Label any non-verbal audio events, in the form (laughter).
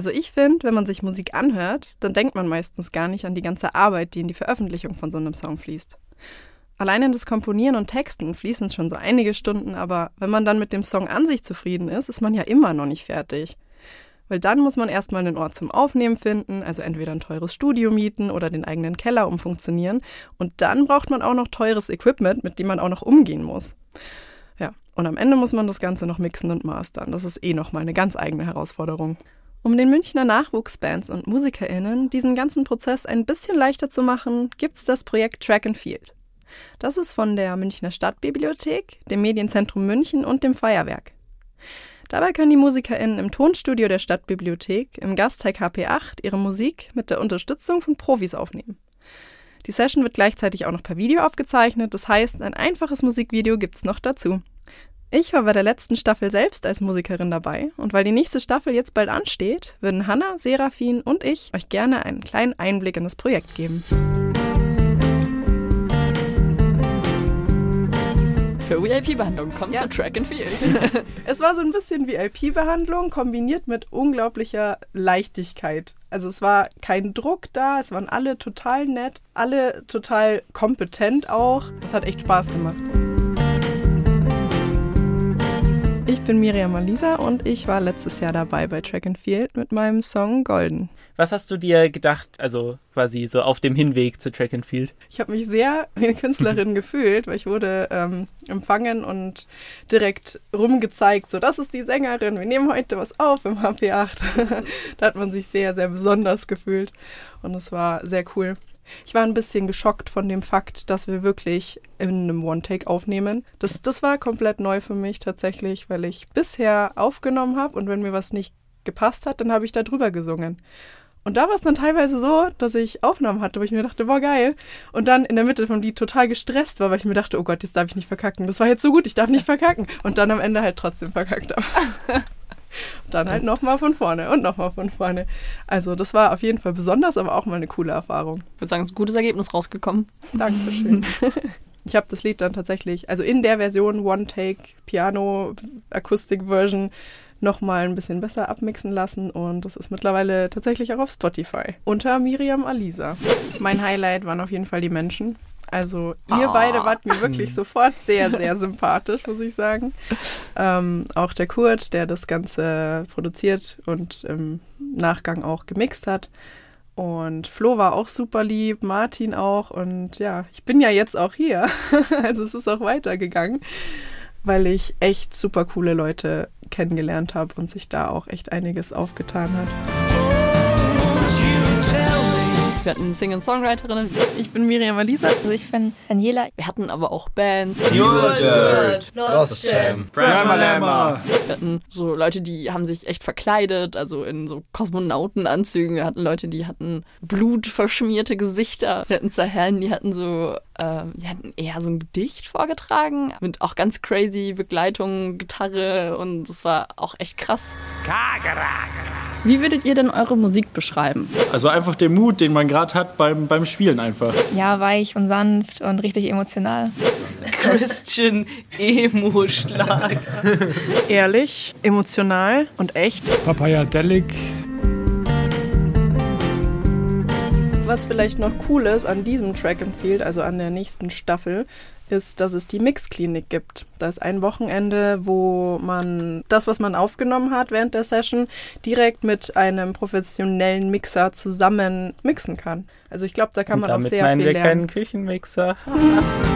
Also ich finde, wenn man sich Musik anhört, dann denkt man meistens gar nicht an die ganze Arbeit, die in die Veröffentlichung von so einem Song fließt. Allein in das Komponieren und Texten fließen schon so einige Stunden, aber wenn man dann mit dem Song an sich zufrieden ist, ist man ja immer noch nicht fertig. Weil dann muss man erstmal einen Ort zum Aufnehmen finden, also entweder ein teures Studio mieten oder den eigenen Keller umfunktionieren. Und dann braucht man auch noch teures Equipment, mit dem man auch noch umgehen muss. Ja, und am Ende muss man das Ganze noch mixen und mastern. Das ist eh nochmal eine ganz eigene Herausforderung. Um den Münchner Nachwuchsbands und MusikerInnen diesen ganzen Prozess ein bisschen leichter zu machen, gibt's das Projekt Track and Field. Das ist von der Münchner Stadtbibliothek, dem Medienzentrum München und dem Feuerwerk. Dabei können die MusikerInnen im Tonstudio der Stadtbibliothek im Gasteig HP8 ihre Musik mit der Unterstützung von Profis aufnehmen. Die Session wird gleichzeitig auch noch per Video aufgezeichnet, das heißt, ein einfaches Musikvideo gibt's noch dazu. Ich war bei der letzten Staffel selbst als Musikerin dabei und weil die nächste Staffel jetzt bald ansteht, würden Hanna, Serafin und ich euch gerne einen kleinen Einblick in das Projekt geben. Für VIP-Behandlung kommt ja. zu Track and Field. (laughs) (laughs) es war so ein bisschen VIP-Behandlung kombiniert mit unglaublicher Leichtigkeit. Also es war kein Druck da, es waren alle total nett, alle total kompetent auch. Es hat echt Spaß gemacht. Bin Miriam Alisa und ich war letztes Jahr dabei bei Track and Field mit meinem Song Golden. Was hast du dir gedacht, also quasi so auf dem Hinweg zu Track and Field? Ich habe mich sehr wie eine Künstlerin (laughs) gefühlt, weil ich wurde ähm, empfangen und direkt rumgezeigt, so das ist die Sängerin, wir nehmen heute was auf im HP8. (laughs) da hat man sich sehr, sehr besonders gefühlt und es war sehr cool. Ich war ein bisschen geschockt von dem Fakt, dass wir wirklich in einem One-Take aufnehmen. Das, das war komplett neu für mich tatsächlich, weil ich bisher aufgenommen habe und wenn mir was nicht gepasst hat, dann habe ich da drüber gesungen. Und da war es dann teilweise so, dass ich Aufnahmen hatte, wo ich mir dachte, boah, geil. Und dann in der Mitte vom Lied total gestresst war, weil ich mir dachte, oh Gott, jetzt darf ich nicht verkacken. Das war jetzt so gut, ich darf nicht verkacken. Und dann am Ende halt trotzdem verkackt habe. (laughs) dann halt nochmal von vorne und nochmal von vorne. Also das war auf jeden Fall besonders, aber auch mal eine coole Erfahrung. Ich würde sagen, es ist ein gutes Ergebnis rausgekommen. Dankeschön. (laughs) ich habe das Lied dann tatsächlich, also in der Version One Take Piano Akustik Version nochmal ein bisschen besser abmixen lassen und das ist mittlerweile tatsächlich auch auf Spotify unter Miriam Alisa. Mein Highlight waren auf jeden Fall die Menschen. Also ihr oh. beide wart mir wirklich (laughs) sofort sehr, sehr sympathisch, muss ich sagen. Ähm, auch der Kurt, der das Ganze produziert und im Nachgang auch gemixt hat. Und Flo war auch super lieb, Martin auch. Und ja, ich bin ja jetzt auch hier. (laughs) also es ist auch weitergegangen, weil ich echt super coole Leute kennengelernt habe und sich da auch echt einiges aufgetan hat. Oh, wir hatten Singer-Songwriterinnen. Ich bin Miriam Alisa. Also ich bin Daniela. Wir hatten aber auch Bands. Pure Dirt, Lost Jam, Brammer Wir hatten so Leute, die haben sich echt verkleidet, also in so Kosmonautenanzügen. Wir hatten Leute, die hatten blutverschmierte Gesichter. Wir hatten zwei Herren, die hatten so, äh, die hatten eher so ein Gedicht vorgetragen mit auch ganz crazy Begleitung, Gitarre und es war auch echt krass. Wie würdet ihr denn eure Musik beschreiben? Also einfach der Mut, den man gerade hat beim, beim Spielen einfach. Ja, weich und sanft und richtig emotional. Christian Emo-Schlag. (laughs) Ehrlich, emotional und echt. Papaya Delic. Was vielleicht noch cool ist an diesem Track and Field, also an der nächsten Staffel, ist, dass es die Mixklinik gibt. Da ist ein Wochenende, wo man das, was man aufgenommen hat während der Session, direkt mit einem professionellen Mixer zusammen mixen kann. Also ich glaube, da kann Und man auch sehr viel lernen. Damit meinen wir keinen Küchenmixer. (laughs)